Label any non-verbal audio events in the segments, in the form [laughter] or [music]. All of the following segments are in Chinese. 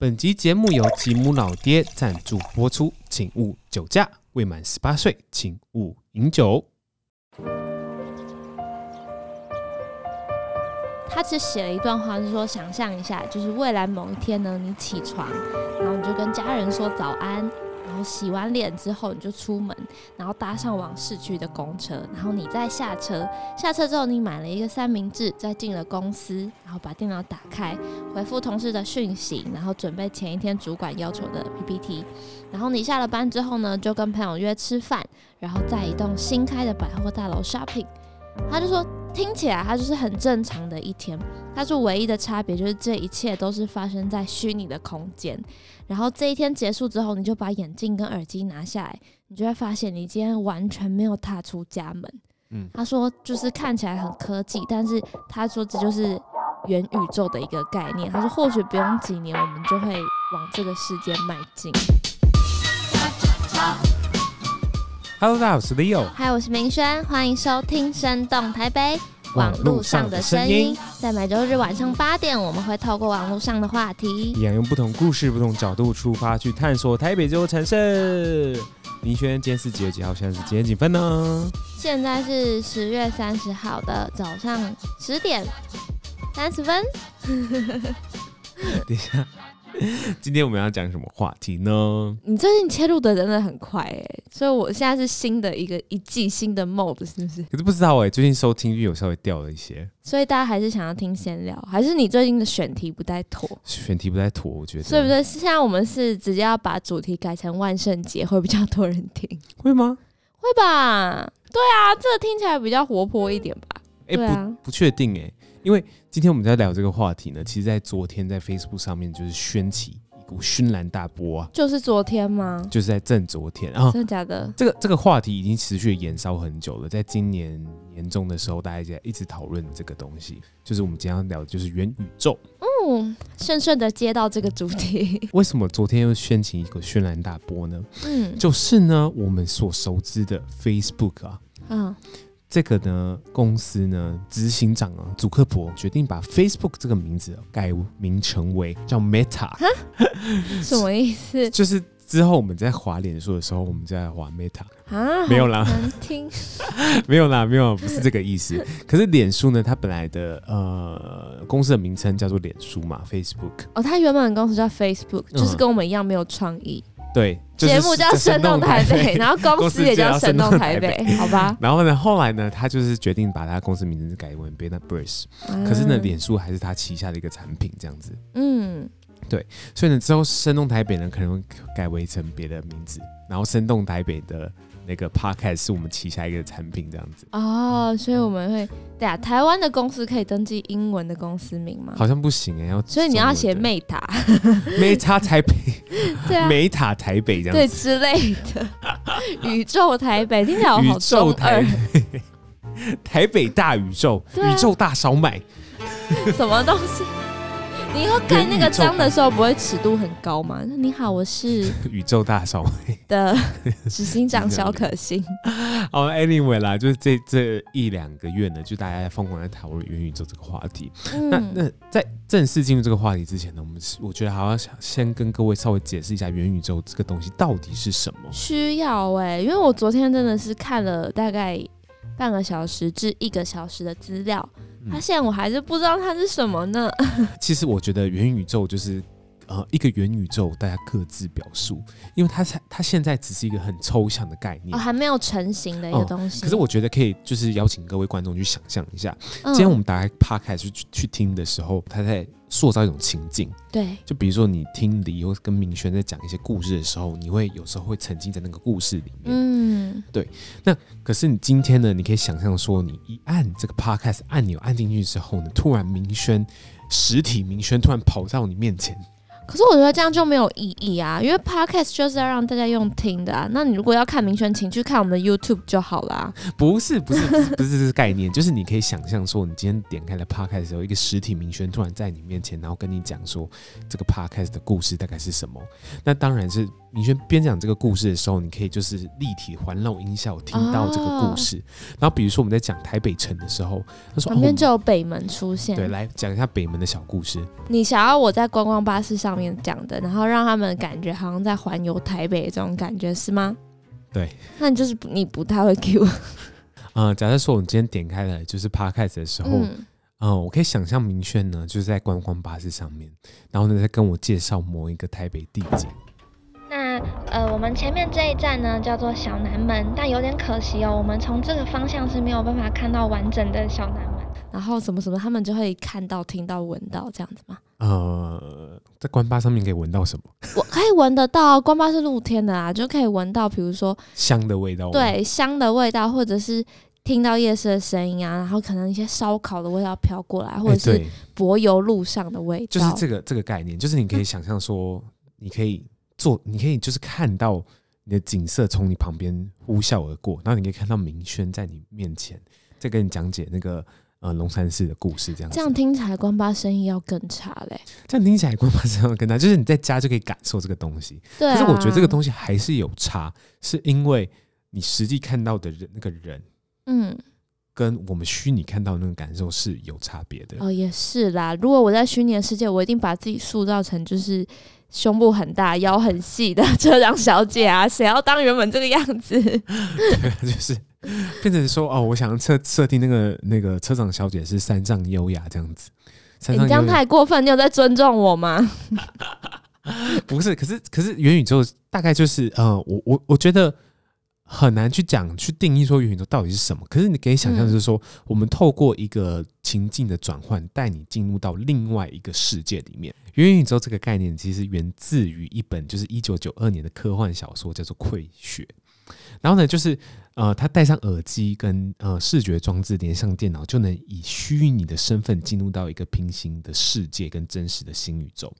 本集节目由吉姆老爹赞助播出，请勿酒驾，未满十八岁请勿饮酒。他只写了一段话，是说想象一下，就是未来某一天呢，你起床，然后你就跟家人说早安，洗完脸之后你就出门，然后搭上往市区的公车，然后你再下车，下车之后你买了一个三明治，再进了公司，然后把电脑打开，回复同事的讯息，然后准备前一天主管要求的 PPT，然后你下了班之后呢，就跟朋友约吃饭，然后在一栋新开的百货大楼 shopping。他就说，听起来他就是很正常的一天。他说唯一的差别就是这一切都是发生在虚拟的空间。然后这一天结束之后，你就把眼镜跟耳机拿下来，你就会发现你今天完全没有踏出家门。嗯，他说就是看起来很科技，但是他说这就是元宇宙的一个概念。他说或许不用几年，我们就会往这个世界迈进。Hello，大家好，我是 Leo。嗨，我是明轩，欢迎收听《生动台北》网络上的声音。在每周日晚上八点，我们会透过网络上的话题，一样用不同故事、不同角度出发，去探索台北这座城市。明轩，今天是几月几号？现在是几点几分呢？现在是十月三十号的早上十点三十分。[laughs] 等一下。[laughs] 今天我们要讲什么话题呢？你最近切入的真的很快哎、欸，所以我现在是新的一个一季新的 mode 是不是？可是不知道哎、欸，最近收听率有稍微掉了一些，所以大家还是想要听闲聊，还是你最近的选题不太妥？选题不太妥，我觉得。对不对？现在我们是直接要把主题改成万圣节，会比较多人听，会吗？会吧？对啊，这个听起来比较活泼一点吧？哎、欸，啊、不不确定哎、欸。因为今天我们在聊这个话题呢，其实，在昨天在 Facebook 上面就是掀起一股轩然大波啊！就是昨天吗？就是在正昨天啊！真的假的？这个这个话题已经持续延烧很久了，在今年年中的时候，大家在一直讨论这个东西，就是我们今天要聊的就是元宇宙。嗯，顺顺的接到这个主题，[laughs] 为什么昨天又掀起一个轩然大波呢？嗯，就是呢，我们所熟知的 Facebook 啊，嗯。这个呢，公司呢，执行长啊，祖克伯决定把 Facebook 这个名字改名成为叫 Meta，什么意思？[laughs] 就是之后我们在滑脸书的时候，我们在滑 Meta 啊，没有啦，难听，[laughs] 没有啦，没有，不是这个意思。[laughs] 可是脸书呢，它本来的呃公司的名称叫做脸书嘛，Facebook。哦，它原本的公司叫 Facebook，就是跟我们一样没有创意。嗯对，节目叫《生动台北》，然后公司也叫《生动台北》，好吧。然后呢，后来呢，他就是决定把他公司名字改为 Metaverse，可是呢，脸书还是他旗下的一个产品，这样子。嗯，对，所以呢，之后《生动台北》呢，可能会改为成别的名字，然后《生动台北》的。那个 podcast 是我们旗下一个产品，这样子。哦，所以我们会对啊，台湾的公司可以登记英文的公司名吗？好像不行哎、欸，要所以你要写 Meta Meta 台北，[laughs] 对啊，Meta 台北这样子。对之类的，宇宙台北听起来好中二，台北。[laughs] 大宇宙，啊、宇宙大烧麦，[laughs] 什么东西？你以后盖那个章的时候不会尺度很高吗？你好，我是 [laughs] 宇宙大烧卖的执行长小可心。[laughs] 好，Anyway 啦，就是这这一两个月呢，就大家在疯狂在讨论元宇宙这个话题。嗯、那那在正式进入这个话题之前呢，我们我觉得还要想先跟各位稍微解释一下元宇宙这个东西到底是什么。需要哎、欸，因为我昨天真的是看了大概半个小时至一个小时的资料。发现我还是不知道它是什么呢？[laughs] 其实我觉得元宇宙就是呃一个元宇宙，大家各自表述，因为它才它现在只是一个很抽象的概念，哦，还没有成型的一个东西。可是我觉得可以就是邀请各位观众去想象一下，今天我们打开 Podcast 去去听的时候，它在。塑造一种情境，对，就比如说你听李或跟明轩在讲一些故事的时候，你会有时候会沉浸在那个故事里面，嗯，对。那可是你今天呢？你可以想象说，你一按这个 podcast 按钮按进去之后呢，突然明轩实体明轩突然跑到你面前。可是我觉得这样就没有意义啊，因为 podcast 就是要让大家用听的啊。那你如果要看明轩，请去看我们的 YouTube 就好啦。不是不是不是这个概念，就是你可以想象说，你今天点开了 podcast 的时候，一个实体明轩突然在你面前，然后跟你讲说这个 podcast 的故事大概是什么。那当然是明轩边讲这个故事的时候，你可以就是立体环绕音效听到这个故事。哦、然后比如说我们在讲台北城的时候，他说旁边就有北门出现。对，来讲一下北门的小故事。你想要我在观光巴士上面讲的，然后让他们感觉好像在环游台北这种感觉，是吗？对，那你就是你不太会 Q。[laughs] 呃，假设说我们今天点开了就是 Podcast 的时候，嗯、呃，我可以想象明轩呢就是在观光巴士上面，然后呢在跟我介绍某一个台北地景。那呃，我们前面这一站呢叫做小南门，但有点可惜哦，我们从这个方向是没有办法看到完整的小南门。然后什么什么，他们就会看到、听到、闻到这样子吗？呃，在关巴上面可以闻到什么？[laughs] 我可以闻得到，关巴是露天的啊，就可以闻到，比如说香的味道。对，香的味道，或者是听到夜市的声音啊，然后可能一些烧烤的味道飘过来，或者是柏油路上的味道。就是这个这个概念，就是你可以想象说，你可以做，你可以就是看到你的景色从你旁边呼啸而过，然后你可以看到明轩在你面前在跟你讲解那个。呃，龙山寺的故事这样子，这样听起来观巴生意要更差嘞。这样听起来观巴生意要更差，就是你在家就可以感受这个东西。对啊。可是我觉得这个东西还是有差，是因为你实际看到的人那个人，嗯，跟我们虚拟看到的那个感受是有差别的。哦，也是啦。如果我在虚拟的世界，我一定把自己塑造成就是胸部很大、腰很细的车长小姐啊，谁要当原本这个样子？对，就是。[laughs] 变成说哦，我想设设定那个那个车长小姐是三上优雅这样子，欸、你这样太过分，你有在尊重我吗？[laughs] 不是，可是可是元宇宙大概就是呃，我我我觉得很难去讲去定义说元宇宙到底是什么。可是你可以想象就是说，嗯、我们透过一个情境的转换，带你进入到另外一个世界里面。元宇宙这个概念其实源自于一本就是一九九二年的科幻小说，叫做《溃血》。然后呢，就是呃，他戴上耳机跟呃视觉装置连上电脑，就能以虚拟的身份进入到一个平行的世界跟真实的新宇宙。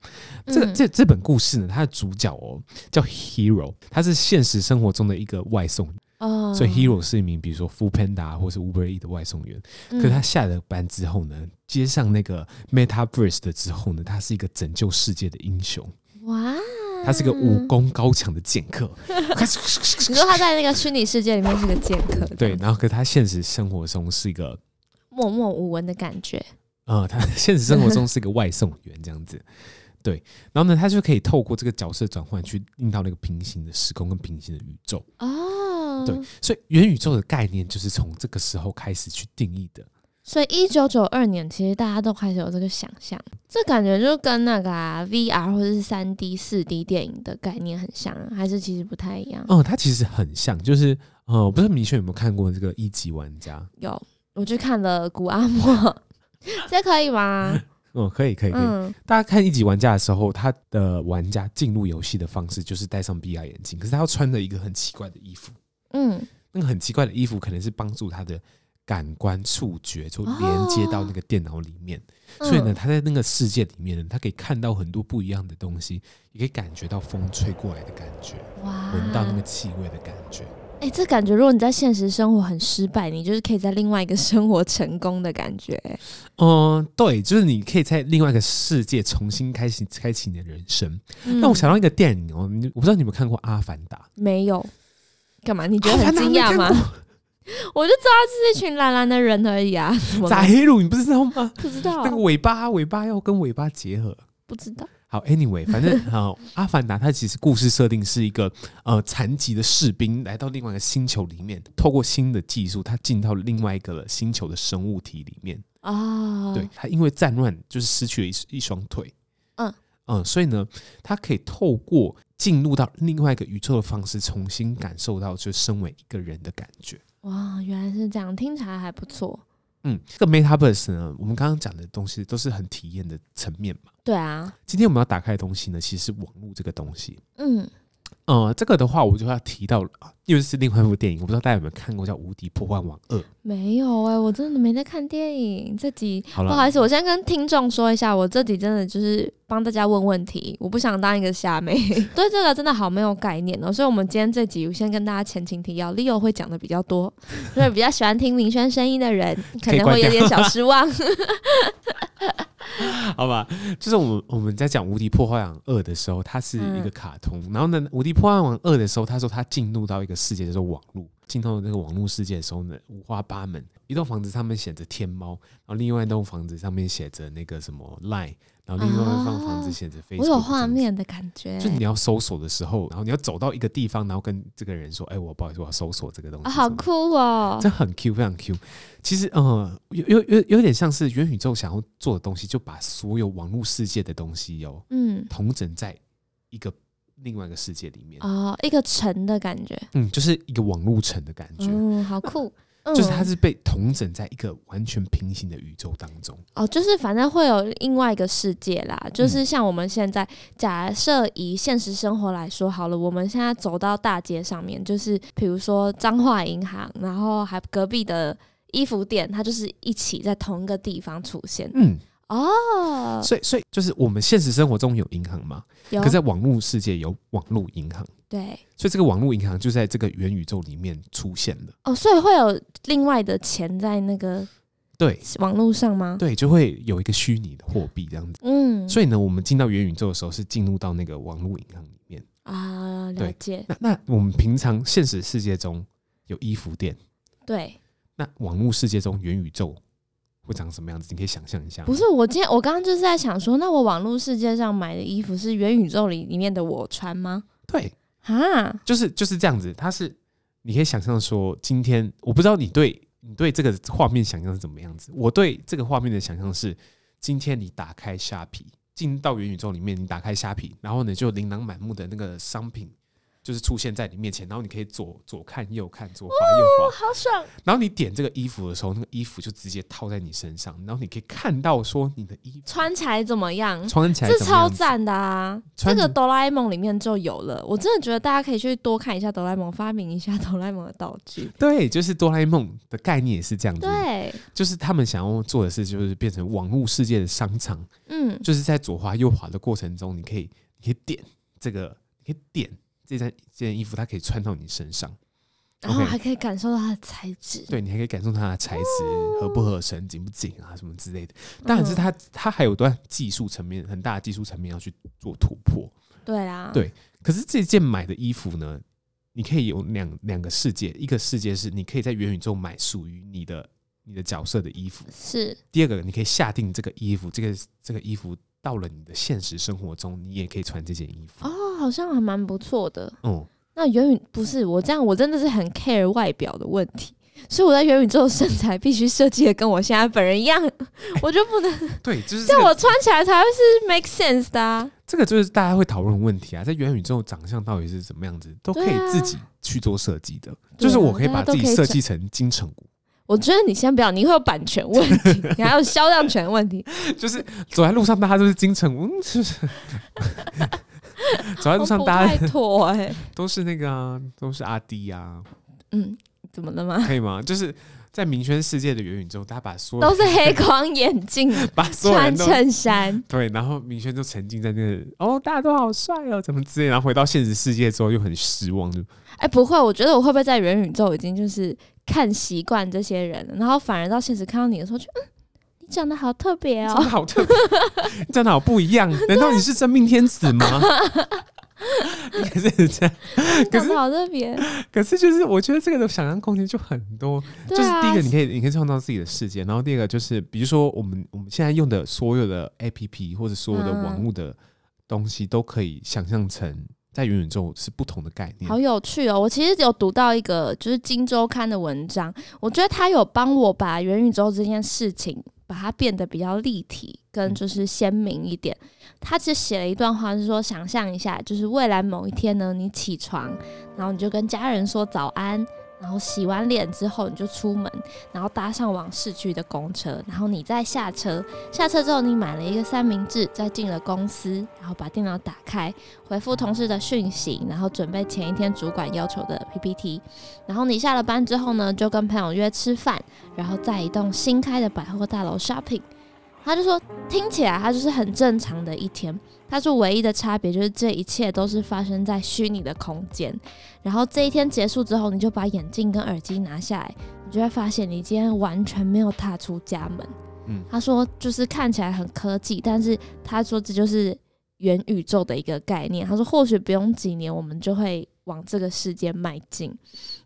这个这这本故事呢，它的主角哦叫 Hero，他是现实生活中的一个外送员哦，所以 Hero 是一名比如说 Foodpanda 或是 Uber Eats 的外送员。可是他下了班之后呢，接上那个 Metaverse 的之后呢，他是一个拯救世界的英雄。哇！他是个武功高强的剑客。[laughs] 你说他在那个虚拟世界里面是个剑客，对，然后可他现实生活中是一个默默无闻的感觉。啊、呃，他现实生活中是一个外送员这样子。[laughs] 对，然后呢，他就可以透过这个角色转换，去令到那个平行的时空跟平行的宇宙。哦，对，所以元宇宙的概念就是从这个时候开始去定义的。所以一九九二年，其实大家都开始有这个想象，这感觉就跟那个啊 VR 或者是三 D、四 D 电影的概念很像，还是其实不太一样？哦，它其实很像，就是呃，我不知道明轩有没有看过这个一级玩家？有，我去看了古阿莫，[laughs] 这可以吗？[laughs] 嗯，可以，可以，可以。嗯、大家看一级玩家的时候，他的玩家进入游戏的方式就是戴上 VR 眼镜，可是他要穿着一个很奇怪的衣服。嗯，那个很奇怪的衣服可能是帮助他的。感官触觉就连接到那个电脑里面，哦、所以呢，他在那个世界里面呢，他可以看到很多不一样的东西，也可以感觉到风吹过来的感觉，哇，闻到那个气味的感觉。哎、欸，这感觉如果你在现实生活很失败，你就是可以在另外一个生活成功的感觉。嗯，对，就是你可以在另外一个世界重新开启开启你的人生。那、嗯、我想到一个电影哦，你我不知道你有没有看过《阿凡达》？没有。干嘛？你觉得很惊讶吗？[laughs] 我就知道这是一群蓝蓝的人而已啊！咋黑路？你不知道吗？不知道。那个尾巴，尾巴要跟尾巴结合。不知道。好，Anyway，反正 [laughs] 好，阿凡达它其实故事设定是一个呃残疾的士兵来到另外一个星球里面，透过新的技术，他进到另外一个星球的生物体里面啊。对，他因为战乱就是失去了一一双腿。嗯嗯，所以呢，他可以透过进入到另外一个宇宙的方式，重新感受到就身为一个人的感觉。哇，原来是这样，听起来还不错。嗯，这个 Metaverse 呢，我们刚刚讲的东西都是很体验的层面嘛。对啊，今天我们要打开的东西呢，其实是网络这个东西。嗯。呃，这个的话，我就要提到了，又是另外一部电影，我不知道大家有没有看过，叫《无敌破坏王二》。没有哎、欸，我真的没在看电影。这集好了，不好意思，我先跟听众说一下，我这集真的就是帮大家问问题，我不想当一个虾妹，[laughs] 对这个真的好没有概念哦、喔。所以，我们今天这集我先跟大家前情提要，Leo 会讲的比较多，[laughs] 所以比较喜欢听明轩声音的人可能会有点小失望。[laughs] [laughs] 好吧，就是我们我们在讲《无敌破坏王二》的时候，它是一个卡通。嗯、然后呢，《无敌破坏王二》的时候，他说他进入到一个世界叫做网络，进到那个网络世界的时候呢，五花八门。一栋房子上面写着天猫，然后另外一栋房子上面写着那个什么 Line，然然后另外一方房子写着 Facebook，我有画面的感觉。就你要搜索的时候，然后你要走到一个地方，然后跟这个人说：“哎、欸，我不好意思，我要搜索这个东西。”好酷哦！这很 Q，非常 Q。其实，呃，有有有有点像是元宇宙想要做的东西，就把所有网络世界的东西哦，嗯，统整在一个另外一个世界里面哦，一个城的感觉，嗯，就是一个网络城的感觉，嗯，好酷。[laughs] 就是它是被同整在一个完全平行的宇宙当中哦，就是反正会有另外一个世界啦。就是像我们现在假设以现实生活来说好了，我们现在走到大街上面，就是比如说彰化银行，然后还隔壁的衣服店，它就是一起在同一个地方出现。嗯。哦，所以所以就是我们现实生活中有银行嘛，可在网络世界有网络银行，对，所以这个网络银行就在这个元宇宙里面出现了。哦，所以会有另外的钱在那个对网络上吗？对，就会有一个虚拟的货币这样子。嗯，所以呢，我们进到元宇宙的时候是进入到那个网络银行里面啊，了解。那那我们平常现实世界中有衣服店，对，那网络世界中元宇宙。会长什么样子？你可以想象一下。不是，我今天我刚刚就是在想说，那我网络世界上买的衣服是元宇宙里里面的我穿吗？对啊，就是就是这样子。它是你可以想象说，今天我不知道你对你对这个画面想象是怎么样子。我对这个画面的想象是，今天你打开虾皮，进到元宇宙里面，你打开虾皮，然后呢就琳琅满目的那个商品。就是出现在你面前，然后你可以左左看右看，左滑右滑，哦，好爽。然后你点这个衣服的时候，那个衣服就直接套在你身上，然后你可以看到说你的衣服穿起来怎么样？穿起来这超赞的啊！这个哆啦 A 梦里面就有了。我真的觉得大家可以去多看一下哆啦 A 梦，发明一下 [laughs] 哆啦 A 梦的道具。对，就是哆啦 A 梦的概念也是这样子。对，就是他们想要做的事，就是变成网络世界的商场。嗯，就是在左滑右滑的过程中，你可以你可以点这个，你可以点。这件这件衣服，它可以穿到你身上，然后还可以感受到它的材质。对，你还可以感受它的材质合不合身、紧不紧啊，什么之类的。当然是它，它还有段技术层面很大的技术层面要去做突破。对啊，对。可是这件买的衣服呢，你可以有两两个世界，一个世界是你可以在元宇宙买属于你的你的角色的衣服，是。第二个，你可以下定这个衣服，这个这个衣服。到了你的现实生活中，你也可以穿这件衣服哦，好像还蛮不错的。嗯，那元宇不是我这样，我真的是很 care 外表的问题，所以我在元宇宙身材必须设计的跟我现在本人一样，我就不能、欸、对，就是这样我穿起来才会是 make sense 的、啊。这个就是大家会讨论问题啊，在元宇宙长相到底是怎么样子，都可以自己去做设计的、啊，就是我可以把自己设计成金城武。我觉得你先不要，你会有版权问题，[laughs] 你还有销量权问题。就是走在路上，大家都是金城武，就是走在路上，[laughs] 大家都是那个啊，都是阿弟啊。嗯，怎么了吗？可以吗？就是在明轩世界的元宇宙，大家把所有都是黑框眼镜，[laughs] 把所有人都穿衬衫，对，然后明轩就沉浸在那个哦，大家都好帅哦，怎么之类，然后回到现实世界之后又很失望，就哎、欸，不会，我觉得我会不会在元宇宙已经就是。看习惯这些人，然后反而到现实看到你的时候，就嗯，你长得好特别哦，长得好特别，[laughs] 长得好不一样。[laughs] 难道你是真命天子吗？[laughs] 应该是这样，可是好特别。可是就是我觉得这个的想象空间就很多。就是第一个，你可以你可以创造自己的世界，然后第二个就是，比如说我们我们现在用的所有的 APP 或者所有的网络的东西，都可以想象成。在元宇宙是不同的概念，好有趣哦！我其实有读到一个就是《金周刊》的文章，我觉得他有帮我把元宇宙这件事情把它变得比较立体，跟就是鲜明一点。他只写了一段话，是说想象一下，就是未来某一天呢，你起床，然后你就跟家人说早安。然后洗完脸之后，你就出门，然后搭上往市区的公车，然后你再下车。下车之后，你买了一个三明治，再进了公司，然后把电脑打开，回复同事的讯息，然后准备前一天主管要求的 PPT。然后你下了班之后呢，就跟朋友约吃饭，然后在一栋新开的百货大楼 shopping。他就说，听起来他就是很正常的一天。他说，唯一的差别就是这一切都是发生在虚拟的空间。然后这一天结束之后，你就把眼镜跟耳机拿下来，你就会发现你今天完全没有踏出家门。嗯，他说就是看起来很科技，但是他说这就是元宇宙的一个概念。他说或许不用几年，我们就会往这个世界迈进。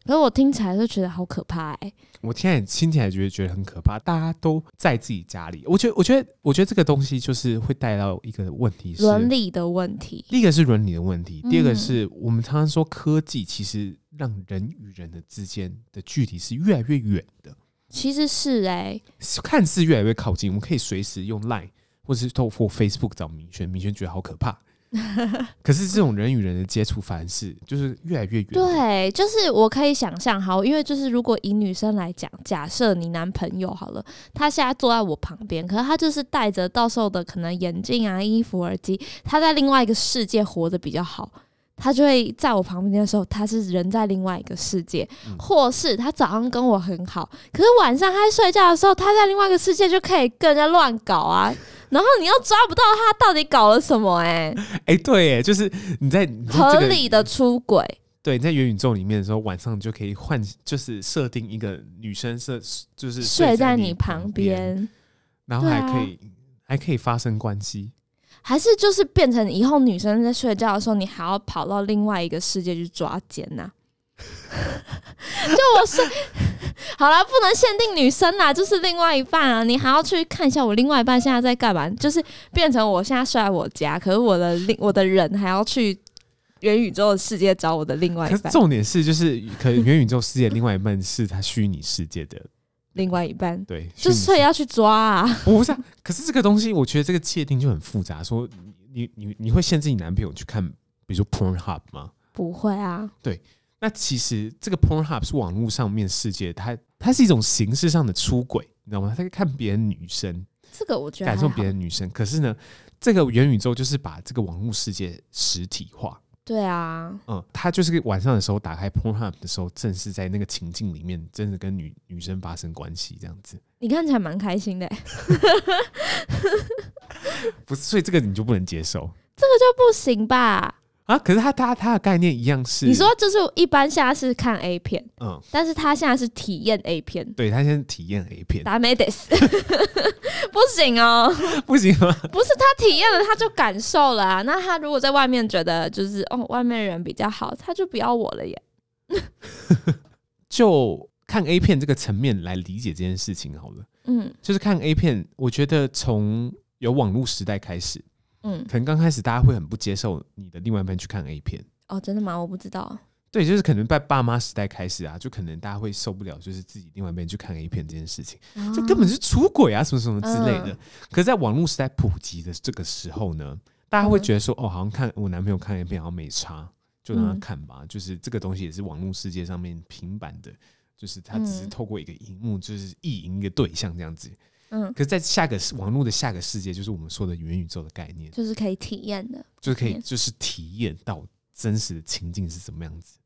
可是我听起来就觉得好可怕哎、欸！我现在听起来觉得觉得很可怕。大家都在自己家里，我觉得，我觉得，我觉得这个东西就是会带到一个问题是伦理的问题。第一个是伦理的问题，第二个是我们常常说科技其实让人与人的之间的距离是越来越远的。其实是哎、欸，看似越来越靠近，我们可以随时用 Line 或者是透过 Facebook 找明轩，明轩觉得好可怕。[laughs] 可是这种人与人的接触，方式就是越来越远。对，就是我可以想象，好，因为就是如果以女生来讲，假设你男朋友好了，他现在坐在我旁边，可是他就是戴着到时候的可能眼镜啊、衣服、耳机，他在另外一个世界活得比较好。他就会在我旁边的时候，他是人在另外一个世界，嗯、或是他早上跟我很好，可是晚上他在睡觉的时候，他在另外一个世界就可以跟人家乱搞啊，然后你又抓不到他到底搞了什么、欸，哎，[laughs] 哎，对，哎，就是你在、这个、合理的出轨，对，你在元宇宙里面的时候，晚上就可以换，就是设定一个女生设，就是睡在你旁边，然后还可以、啊、还可以发生关系。还是就是变成以后女生在睡觉的时候，你还要跑到另外一个世界去抓奸呐、啊？[laughs] 就我是 [laughs] 好了，不能限定女生啦，就是另外一半啊，你还要去看一下我另外一半现在在干嘛？就是变成我现在睡在我家，可是我的另我的人还要去元宇宙的世界找我的另外一半。重点是，就是可能元宇宙世界另外一半 [laughs] 是他虚拟世界的。另外一半对，就是所以要去抓啊！不是、啊，可是这个东西，我觉得这个界定就很复杂。说你你你会限制你男朋友去看，比如说 Pornhub 吗？不会啊。对，那其实这个 Pornhub 是网络上面世界，它它是一种形式上的出轨，你知道吗？它可以看别人女生，这个我觉得感受别人女生。可是呢，这个元宇宙就是把这个网络世界实体化。对啊，嗯，他就是晚上的时候打开 Pornhub 的时候，正是在那个情境里面，真的跟女女生发生关系这样子。你看起来蛮开心的，[laughs] 不是？所以这个你就不能接受？这个就不行吧？啊！可是他他他的概念一样是，你说就是一般现在是看 A 片，嗯，但是他现在是体验 A 片，对他现在体验 A 片，达美得斯，[laughs] 不行哦，不行吗？不是他体验了他就感受了啊，那他如果在外面觉得就是哦外面人比较好，他就不要我了耶。就看 A 片这个层面来理解这件事情好了，嗯，就是看 A 片，我觉得从有网络时代开始。嗯，可能刚开始大家会很不接受你的另外一半去看 A 片哦，真的吗？我不知道。对，就是可能在爸妈时代开始啊，就可能大家会受不了，就是自己另外一半去看 A 片这件事情，哦、这根本是出轨啊，什么什么之类的。嗯、可是，在网络时代普及的这个时候呢，大家会觉得说，哦，好像看我男朋友看 A 片好像没差，就让他看吧。嗯、就是这个东西也是网络世界上面平板的，就是他只是透过一个荧幕，就是意淫一个对象这样子。嗯，可是，在下个网络的下个世界，就是我们说的元宇宙的概念，就是可以体验的，就是可以，就是体验到真实的情境是什么样子。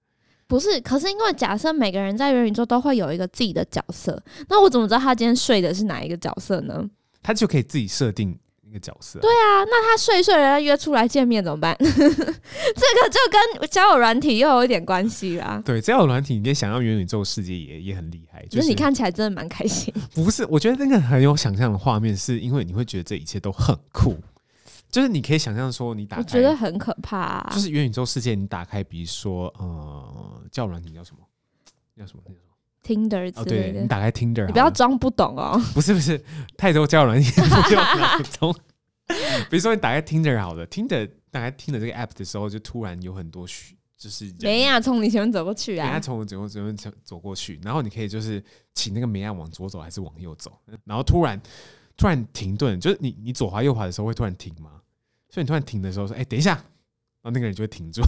不是，可是因为假设每个人在元宇宙都会有一个自己的角色，那我怎么知道他今天睡的是哪一个角色呢？他就可以自己设定。一个角色，对啊，那他睡一睡，人家约出来见面怎么办？[laughs] 这个就跟交友软体又有一点关系啦。对，交友软体，你想要元宇宙世界也也很厉害，就是你看起来真的蛮开心。[laughs] 不是，我觉得那个很有想象的画面，是因为你会觉得这一切都很酷，就是你可以想象说，你打开，我觉得很可怕啊。就是元宇宙世界，你打开，比如说呃，交友软体叫什么？叫什么？叫什么？Tinder 之类的，对，你打开 Tinder，你不要装不懂哦。[laughs] 不是不是，太多交友软件不用脑中。比如说你打开 Tinder 好了，Tinder 打开 Tinder 这个 app 的时候，就突然有很多虚，就是梅亚从你前面走过去啊，梅亚从我前面前面走走过去，然后你可以就是请那个梅亚往左走还是往右走，然后突然突然停顿，就是你你左滑右滑的时候会突然停吗？所以你突然停的时候说，哎、欸，等一下。然后那个人就会停住，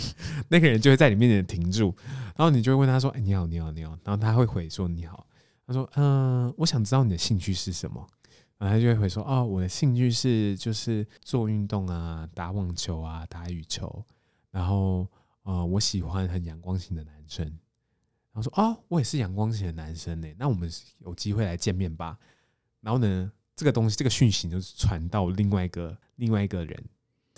[laughs] 那个人就会在你面前停住，然后你就会问他说：“哎，你好，你好，你好。”然后他会回说：“你好。”他说：“嗯，我想知道你的兴趣是什么。”然后他就会回说：“哦，我的兴趣是就是做运动啊，打网球啊，打羽球。然后呃，我喜欢很阳光型的男生。”然后说：“哦，我也是阳光型的男生呢。那我们有机会来见面吧？”然后呢，这个东西，这个讯息就传到另外一个另外一个人。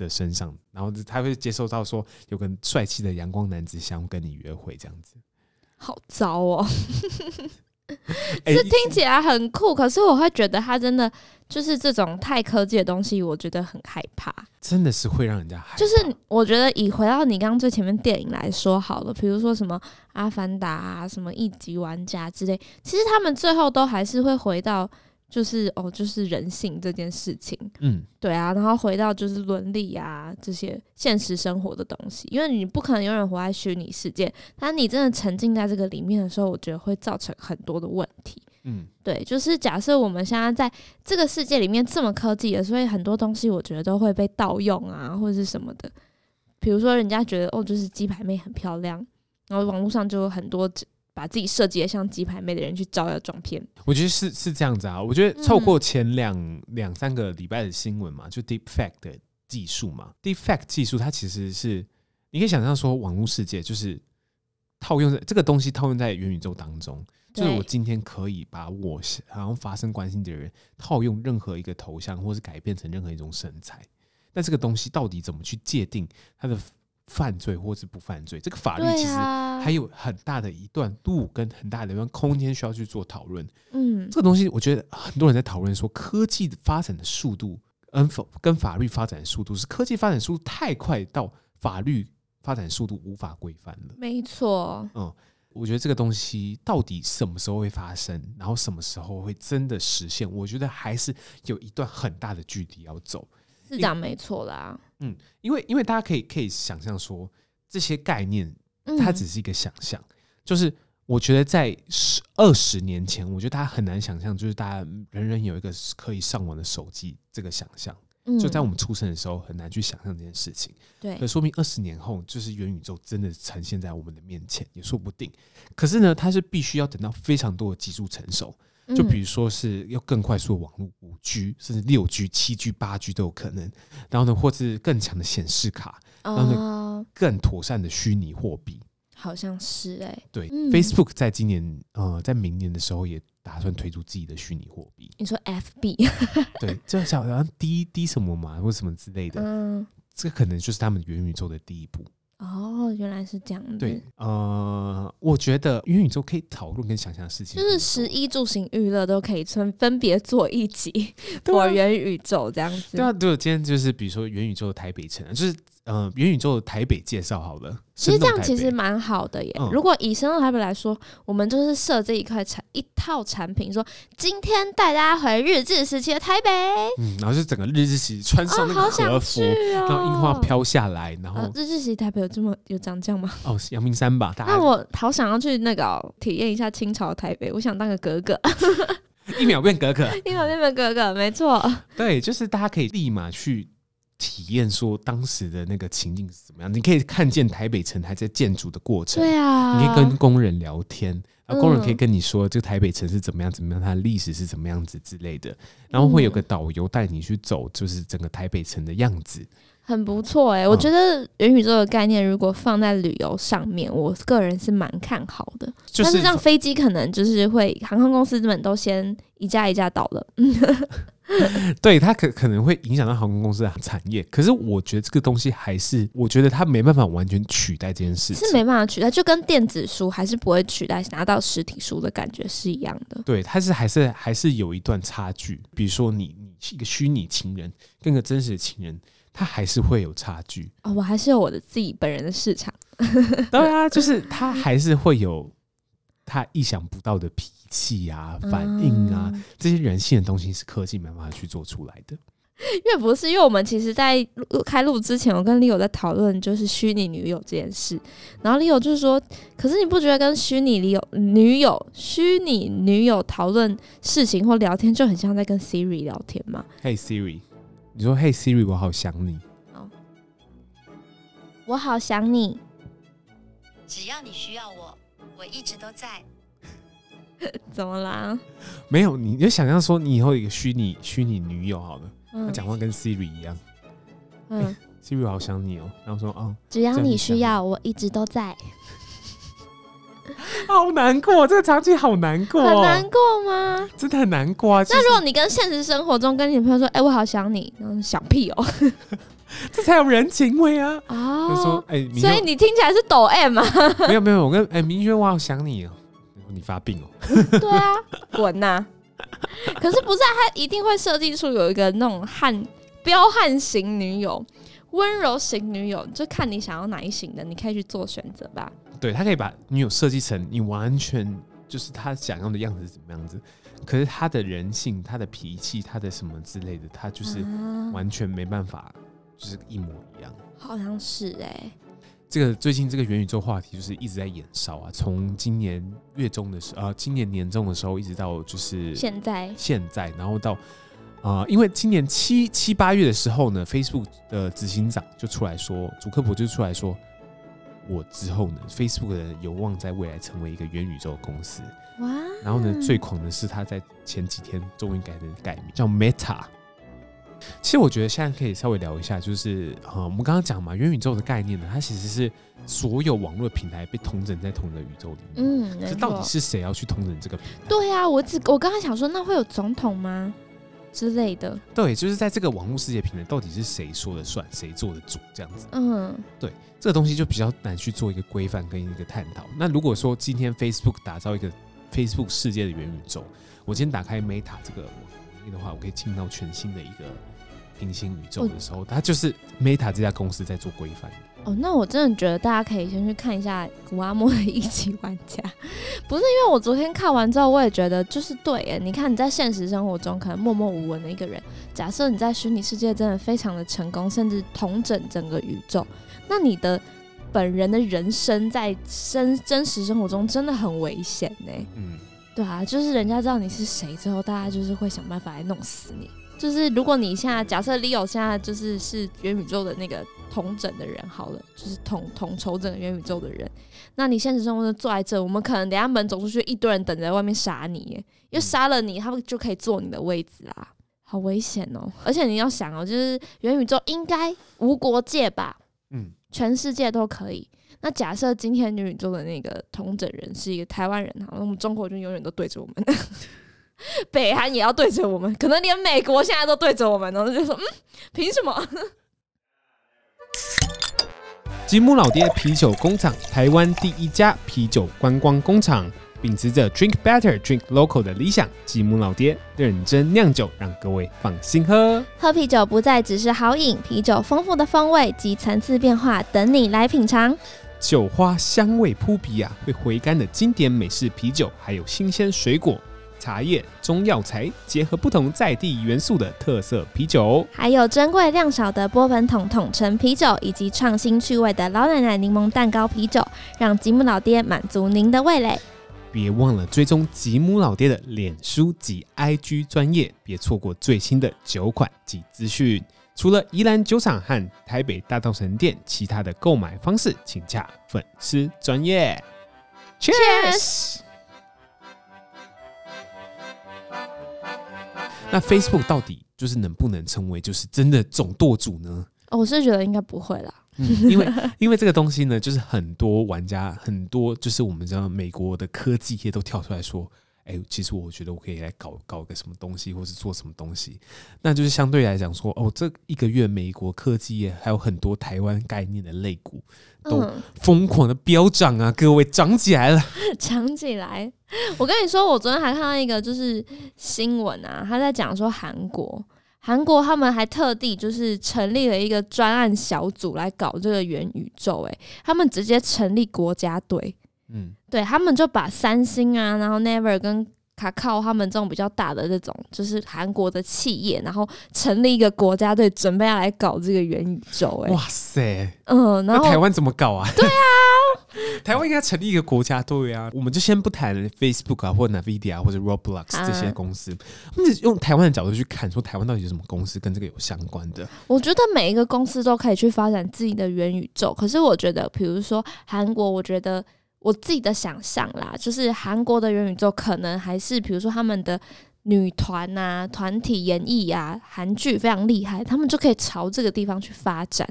的身上，然后他会接受到说有个帅气的阳光男子想跟你约会，这样子，好糟哦！[laughs] 欸、是听起来很酷，可是我会觉得他真的就是这种太科技的东西，我觉得很害怕。真的是会让人家害怕。就是我觉得以回到你刚刚最前面电影来说好了，比如说什么《阿凡达》啊、什么《一级玩家》之类，其实他们最后都还是会回到。就是哦，就是人性这件事情，嗯，对啊，然后回到就是伦理啊这些现实生活的东西，因为你不可能永远活在虚拟世界，但你真的沉浸在这个里面的时候，我觉得会造成很多的问题，嗯，对，就是假设我们现在在这个世界里面这么科技的，所以很多东西我觉得都会被盗用啊，或者是什么的，比如说人家觉得哦，就是鸡排妹很漂亮，然后网络上就有很多。把自己设计的像鸡排妹的人去招摇撞骗，我觉得是是这样子啊。我觉得透过前两两、嗯、三个礼拜的新闻嘛，就 Deep Fact 的技术嘛，Deep Fact 技术它其实是你可以想象说，网络世界就是套用在这个东西套用在元宇宙当中，就是我今天可以把我好像发生关系的人套用任何一个头像，或是改变成任何一种身材。但这个东西到底怎么去界定它的？犯罪或是不犯罪，这个法律其实还有很大的一段路跟很大的一段空间需要去做讨论。嗯，这个东西我觉得很多人在讨论说，科技发展的速度，嗯，跟法律发展的速度是科技发展速度太快到法律发展速度无法规范了。没错。嗯，我觉得这个东西到底什么时候会发生，然后什么时候会真的实现，我觉得还是有一段很大的距离要走。是讲没错啦，嗯，因为因为大家可以可以想象说，这些概念它只是一个想象，嗯、就是我觉得在十二十年前，我觉得大家很难想象，就是大家人人有一个可以上网的手机这个想象，嗯、就在我们出生的时候很难去想象这件事情，对，可说明二十年后，就是元宇宙真的呈现在我们的面前也说不定。可是呢，它是必须要等到非常多的技术成熟。就比如说是要更快速的网络，五 G 甚至六 G、七 G、八 G 都有可能。然后呢，或是更强的显示卡，然后呢，更妥善的虚拟货币，好像是哎、欸。对、嗯、，Facebook 在今年呃，在明年的时候也打算推出自己的虚拟货币。你说 FB？[laughs] 对，就好像滴滴什么嘛，或什么之类的。嗯，这个可能就是他们元宇宙的第一步。哦，原来是这样子。对，呃，我觉得元宇宙可以讨论跟想象的事情，就是十一住行娱乐都可以分分别做一集，[laughs] 做元宇宙这样子。对啊，对，今天就是比如说元宇宙的台北城，就是。呃，元宇宙的台北介绍好了，其实这样其实蛮好的耶。嗯、如果以生动台北来说，我们就是设这一块产一套产品，说今天带大家回日治时期的台北，嗯，然后就整个日治时期穿上那个和服，哦哦、然后樱花飘下来，然后、呃、日治时期台北有这么有长这样吗？哦，阳明山吧。那我好想要去那个、哦、体验一下清朝的台北，我想当个格格，一秒变格格，[laughs] 一秒变格格，没错。对，就是大家可以立马去。体验说当时的那个情境是怎么样？你可以看见台北城还在建筑的过程，对啊，你可以跟工人聊天，然后工人可以跟你说这个台北城是怎么样怎么样，它的历史是怎么样子之类的，然后会有个导游带你去走，就是整个台北城的样子，很不错哎、欸。我觉得元宇宙的概念如果放在旅游上面，我个人是蛮看好的。但是让飞机可能就是会航空公司们都先一架一架倒了。[laughs] 对，它可可能会影响到航空公司的产业，可是我觉得这个东西还是，我觉得它没办法完全取代这件事情，是没办法取代，就跟电子书还是不会取代拿到实体书的感觉是一样的。对，它是还是还是有一段差距。比如说你你是一个虚拟情人跟个真实的情人，它还是会有差距。哦，我还是有我的自己本人的市场。[laughs] 对啊，就是他还是会有他意想不到的脾。气啊，反应啊，嗯、这些人性的东西是科技没办法去做出来的。因为不是，因为我们其实，在开录之前，我跟 Leo 在讨论就是虚拟女友这件事。然后 Leo 就是说，可是你不觉得跟虚拟女友、女友、虚拟女友讨论事情或聊天，就很像在跟 Siri 聊天吗？Hey Siri，你说 Hey Siri，我好想你。哦，我好想你。只要你需要我，我一直都在。[laughs] 怎么啦？没有，你就想象说，你以后有一个虚拟虚拟女友好了，她讲、嗯、话跟 Siri 一样。嗯、欸、，Siri 我好想你哦。然后说，哦，只要你需要，我一直都在。[laughs] 好难过，这个场景好难过，很难过吗？真的很难过啊。那如果你跟现实生活中跟你朋友说，哎、欸，我好想你，然后想屁哦，[laughs] 这才有人情味啊。哦，就说，哎、欸，所以你听起来是抖 M [laughs] 吗？没有没有，我跟哎、欸、明轩，我好想你哦。你发病哦。对啊，滚呐、啊！可是不是、啊、他一定会设计出有一个那种悍彪悍型女友、温柔型女友，就看你想要哪一型的，你可以去做选择吧。对，他可以把女友设计成你完全就是他想要的样子是怎么样子，可是他的人性、他的脾气、他的什么之类的，他就是完全没办法，就是一模一样。好像是哎、欸。这个最近这个元宇宙话题就是一直在延烧啊，从今年月中的时候，呃，今年年中的时候，一直到就是现在现在，然后到啊、呃，因为今年七七八月的时候呢，Facebook 的执行长就出来说，祖克伯就出来说，我之后呢，Facebook 的有望在未来成为一个元宇宙公司。哇！然后呢，最狂的是他在前几天终于改的改名叫 Meta。其实我觉得现在可以稍微聊一下，就是啊，我们刚刚讲嘛，元宇宙的概念呢，它其实是所有网络平台被统整在同一个宇宙里面。嗯，这到底是谁要去统整这个平台？对呀、啊，我只我刚刚想说，那会有总统吗之类的？对，就是在这个网络世界平台，到底是谁说了算，谁做的主这样子？嗯，对，这个东西就比较难去做一个规范跟一个探讨。那如果说今天 Facebook 打造一个 Facebook 世界的元宇宙，我今天打开 Meta 这个网页的话，我可以进到全新的一个。平行宇宙的时候，它就是 Meta 这家公司在做规范。哦，那我真的觉得大家可以先去看一下古阿莫的 [laughs] 一级玩家。不是因为我昨天看完之后，我也觉得就是对诶。你看你在现实生活中可能默默无闻的一个人，假设你在虚拟世界真的非常的成功，甚至统整整个宇宙，那你的本人的人生在真真实生活中真的很危险呢。嗯，对啊，就是人家知道你是谁之后，大家就是会想办法来弄死你。就是如果你现在假设 Leo 现在就是是元宇宙的那个统整的人好了，就是统统筹整个元宇宙的人，那你现实生活中坐在这，我们可能等下门走出去，一堆人等在外面杀你，因为杀了你，他们就可以坐你的位置啊，好危险哦！而且你要想哦，就是元宇宙应该无国界吧？嗯，全世界都可以。那假设今天元宇宙的那个统整人是一个台湾人，好，那我们中国就永远都对着我们。[laughs] 北韩也要对着我们，可能连美国现在都对着我们，然后就说：“嗯，凭什么？”吉姆老爹啤酒工厂，台湾第一家啤酒观光工厂，秉持着 “Drink Better, Drink Local” 的理想，吉姆老爹认真酿酒，让各位放心喝。喝啤酒不再只是好饮，啤酒丰富的风味及层次变化等你来品尝。酒花香味扑鼻啊，会回甘的经典美式啤酒，还有新鲜水果。茶叶、中药材结合不同在地元素的特色啤酒，还有珍贵量少的波本桶桶陈啤酒，以及创新趣味的老奶奶柠檬蛋糕啤酒，让吉姆老爹满足您的味蕾。别忘了追踪吉姆老爹的脸书及 IG 专业，别错过最新的酒款及资讯。除了宜兰酒厂和台北大道神店，其他的购买方式请洽粉丝专业。Cheers！那 Facebook 到底就是能不能成为就是真的总舵主呢？哦，我是觉得应该不会啦，嗯，因为因为这个东西呢，就是很多玩家，很多就是我们知道美国的科技业都跳出来说。哎、欸，其实我觉得我可以来搞搞个什么东西，或是做什么东西，那就是相对来讲说，哦，这一个月美国科技业还有很多台湾概念的类股都疯狂的飙涨啊！各位涨起来了，[laughs] 涨起来！我跟你说，我昨天还看到一个就是新闻啊，他在讲说韩国，韩国他们还特地就是成立了一个专案小组来搞这个元宇宙，诶，他们直接成立国家队。嗯，对，他们就把三星啊，然后 Never 跟卡靠他们这种比较大的这种，就是韩国的企业，然后成立一个国家队，准备要来搞这个元宇宙。哎，哇塞，嗯，然后台湾怎么搞啊？对啊，[laughs] 台湾应该成立一个国家队啊。我们就先不谈 Facebook 啊，或者 Nvidia 或者 Roblox 这些公司，我们用台湾的角度去看，说台湾到底有什么公司跟这个有相关的？我觉得每一个公司都可以去发展自己的元宇宙。可是我觉得，比如说韩国，我觉得。我自己的想象啦，就是韩国的元宇宙可能还是，比如说他们的女团啊、团体演绎啊、韩剧非常厉害，他们就可以朝这个地方去发展，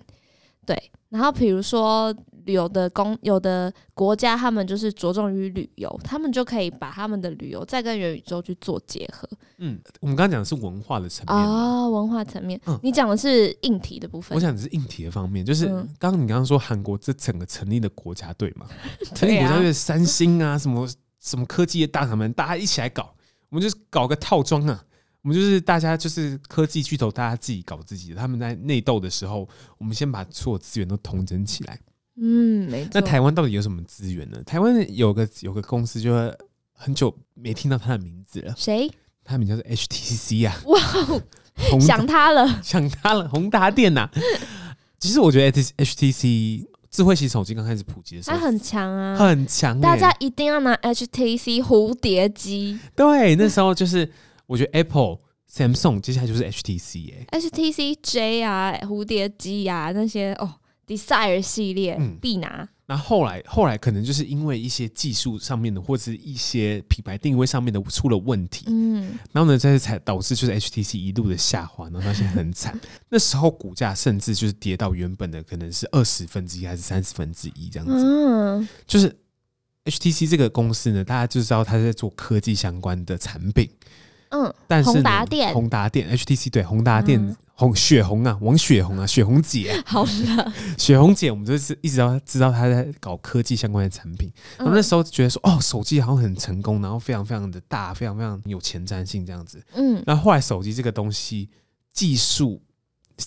对。然后比如说。有的公有的国家，他们就是着重于旅游，他们就可以把他们的旅游再跟元宇宙去做结合。嗯，我们刚刚讲的是文化的层面哦，文化层面。嗯，你讲的是硬体的部分。我讲的是硬体的方面，就是刚刚你刚刚说韩国这整个成立的国家队嘛，[laughs] 成立国家队，三星啊，什么什么科技的大厂们，大家一起来搞，我们就是搞个套装啊。我们就是大家就是科技巨头，大家自己搞自己的。他们在内斗的时候，我们先把所有资源都统整起来。嗯，没错。那台湾到底有什么资源呢？台湾有个有个公司，就很久没听到他的名字了。谁？他名叫做 HTC 啊！哇，想他了，想他了，宏达电呐。其实我觉得 HTC 智慧型手机刚开始普及的时候，它很强啊，很强、欸。大家一定要拿 HTC 蝴蝶机。对，那时候就是。我觉得 Apple、Samsung 接下来就是 HTC 哎、欸、，HTC J 啊，蝴蝶机啊那些哦，Desire 系列、嗯、必拿。那后来后来可能就是因为一些技术上面的，或者是一些品牌定位上面的出了问题，嗯，然后呢，这才导致就是 HTC 一路的下滑，然后到现在很惨。那时候股价甚至就是跌到原本的可能是二十分之一还是三十分之一这样子，嗯，就是 HTC 这个公司呢，大家就知道它在做科技相关的产品。嗯，但是宏达电，宏达电，HTC 对宏达电，红雪红啊，王雪红啊，雪红姐，好的，[laughs] 雪红姐，我们就是一直都知道她在搞科技相关的产品。然后那时候觉得说，哦，手机好像很成功，然后非常非常的大，非常非常有前瞻性这样子。嗯，那后后来手机这个东西技术。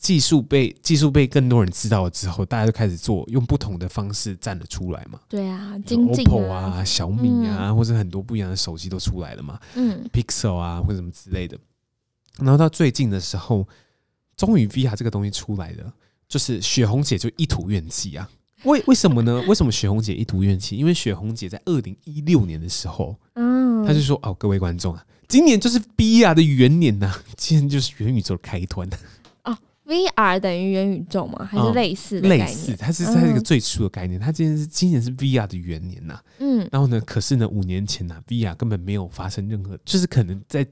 技术被技术被更多人知道了之后，大家就开始做，用不同的方式站了出来嘛。对啊，OPPO 啊、小米啊，嗯、或者很多不一样的手机都出来了嘛。嗯，Pixel 啊，或者什么之类的。然后到最近的时候，终于 VR 这个东西出来了，就是雪红姐就一吐怨气啊。为为什么呢？[laughs] 为什么雪红姐一吐怨气？因为雪红姐在二零一六年的时候，嗯，她就说：“哦，各位观众啊，今年就是 VR 的元年呐、啊，今年就是元宇宙的开端。” VR 等于元宇宙吗？还是类似？类似，它是在一个最初的概念。它今年是今年是 VR 的元年呐。嗯，然后呢，可是呢，五年前呐，VR 根本没有发生任何，就是可能在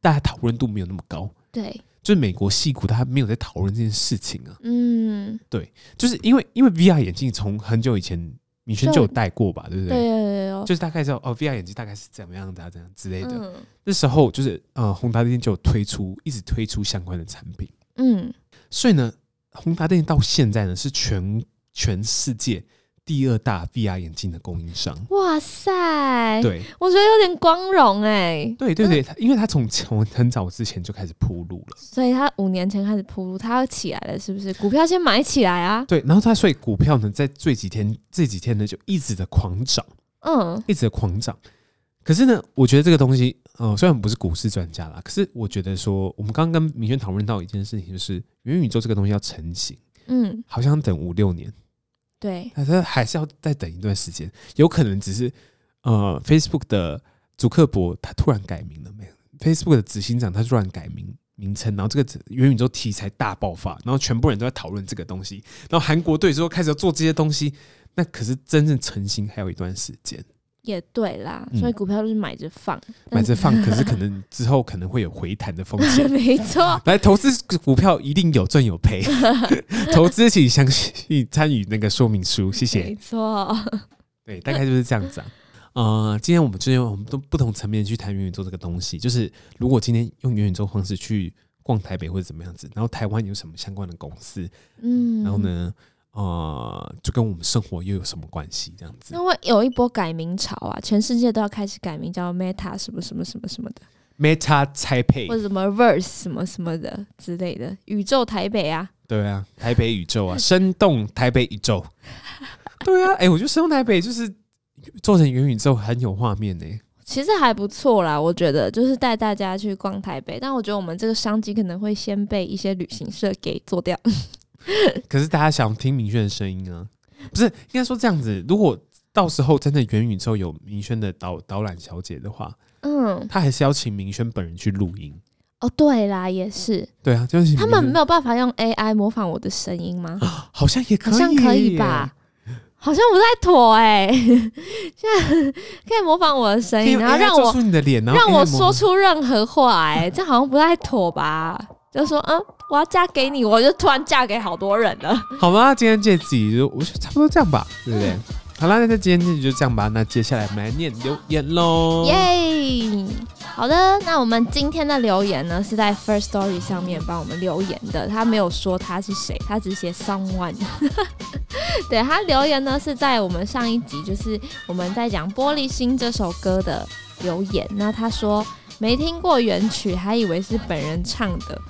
大家讨论度没有那么高。对，就是美国戏骨，他没有在讨论这件事情啊。嗯，对，就是因为因为 VR 眼镜从很久以前米轩就有戴过吧，对不对？对对对，就是大概知道哦，VR 眼镜大概是怎么样的啊，这样之类的。那时候就是呃，宏达电就有推出，一直推出相关的产品。嗯。所以呢，宏达电到现在呢是全全世界第二大 VR 眼镜的供应商。哇塞！对，我觉得有点光荣哎。对对对，嗯、因为他从从很早之前就开始铺路了，所以他五年前开始铺路，他要起来了，是不是？股票先买起来啊！对，然后他所以股票呢，在这几天这几天呢就一直的狂涨，嗯，一直的狂涨。可是呢，我觉得这个东西，呃，虽然不是股市专家啦，可是我觉得说，我们刚刚跟明轩讨论到一件事情，就是元宇宙这个东西要成型，嗯，好像等五六年，对，他说还是要再等一段时间，有可能只是，呃，Facebook 的祖克伯他突然改名了没有？Facebook 的执行长他突然改名名称，然后这个元宇宙题材大爆发，然后全部人都在讨论这个东西，然后韩国队之后开始要做这些东西，那可是真正成型还有一段时间。也对啦，所以股票就是买着放，嗯、买着放。可是 [laughs] 可能之后可能会有回弹的风险。[laughs] 没错，来投资股票一定有赚有赔，[laughs] 投资请相信参与那个说明书，谢谢。没错，对，大概就是这样子啊。呃，今天我们之前我们都不同层面去谈元宇宙这个东西，就是如果今天用元宇宙方式去逛台北或者怎么样子，然后台湾有什么相关的公司，嗯，然后呢？呃，就跟我们生活又有什么关系？这样子，因为有一波改名潮啊，全世界都要开始改名，叫 Meta 什么什么什么什么的，Meta 台北或者什么 Verse 什么什么的之类的，宇宙台北啊，对啊，台北宇宙啊，[laughs] 生动台北宇宙，对啊，哎、欸，我觉得生动台北就是做成元宇宙很有画面呢、欸，其实还不错啦，我觉得就是带大家去逛台北，但我觉得我们这个商机可能会先被一些旅行社给做掉。[laughs] 可是大家想听明轩的声音啊，不是应该说这样子？如果到时候真的元宇宙有明轩的导导览小姐的话，嗯，他还是要请明轩本人去录音。哦，对啦，也是，对啊，就是他们没有办法用 AI 模仿我的声音吗？[gasps] 好像也可以，好像可以吧？好像不太妥哎、欸。[laughs] 现在可以模仿我的声音，然后让我出你的脸，让我说出任何话哎、欸，这好像不太妥吧？就说嗯，我要嫁给你，我就突然嫁给好多人了。[laughs] 好吗？今天这集就我就差不多这样吧，对不对？嗯、好啦，那今天这集就这样吧。那接下来我们来念留言喽。耶！好的，那我们今天的留言呢是在 First Story 上面帮我们留言的。他没有说他是谁，他只写 someone。[laughs] 对，他留言呢是在我们上一集，就是我们在讲《玻璃心》这首歌的留言。那他说没听过原曲，还以为是本人唱的，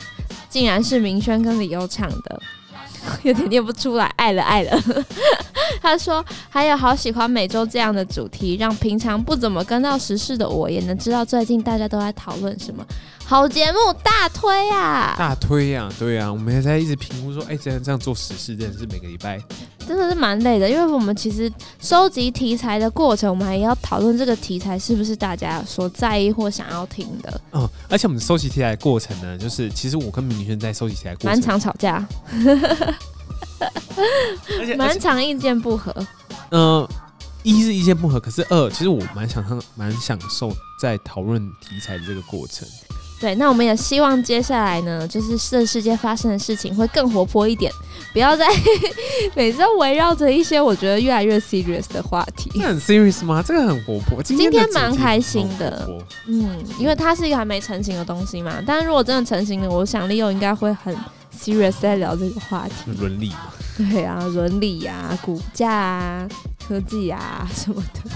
竟然是明轩跟李优唱的，[laughs] 有点念不出来，爱了爱了。[laughs] 他说还有好喜欢每周这样的主题，让平常不怎么跟到时事的我也能知道最近大家都在讨论什么。好节目大推啊！大推啊！对啊，我们还在一直评估说，哎、欸，这样这样做时事，真的是每个礼拜真的是蛮累的，因为我们其实收集题材的过程，我们还要讨论这个题材是不是大家所在意或想要听的。嗯，而且我们收集题材的过程呢，就是其实我跟明轩在收集题材过程，[laughs] 蛮常吵架，而且蛮常意见不合。嗯、呃，一是意见不合，可是二，其实我蛮想蛮享受在讨论题材的这个过程。对，那我们也希望接下来呢，就是这世界发生的事情会更活泼一点，不要再 [laughs] 每周围绕着一些我觉得越来越 serious 的话题。这很 serious 吗？这个很活泼。今天蛮开心的，嗯，因为它是一个还没成型的东西嘛。但是如果真的成型了，我想利用应该会很 serious 在聊这个话题。伦理嘛？对啊，伦理啊，股价啊，科技啊什么的。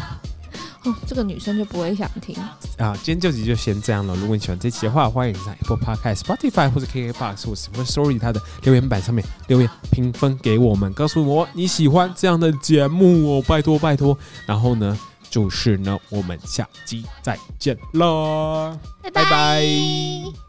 哦，这个女生就不会想听啊。今天这集就先这样了。如果你喜欢这期的话，欢迎在 Apple Podcast、Spotify 或者 KKBox 或者 Firstory 它的留言板上面留言评分给我们，告诉我你喜欢这样的节目哦，拜托拜托。然后呢，就是呢，我们下期再见了，拜拜。拜拜。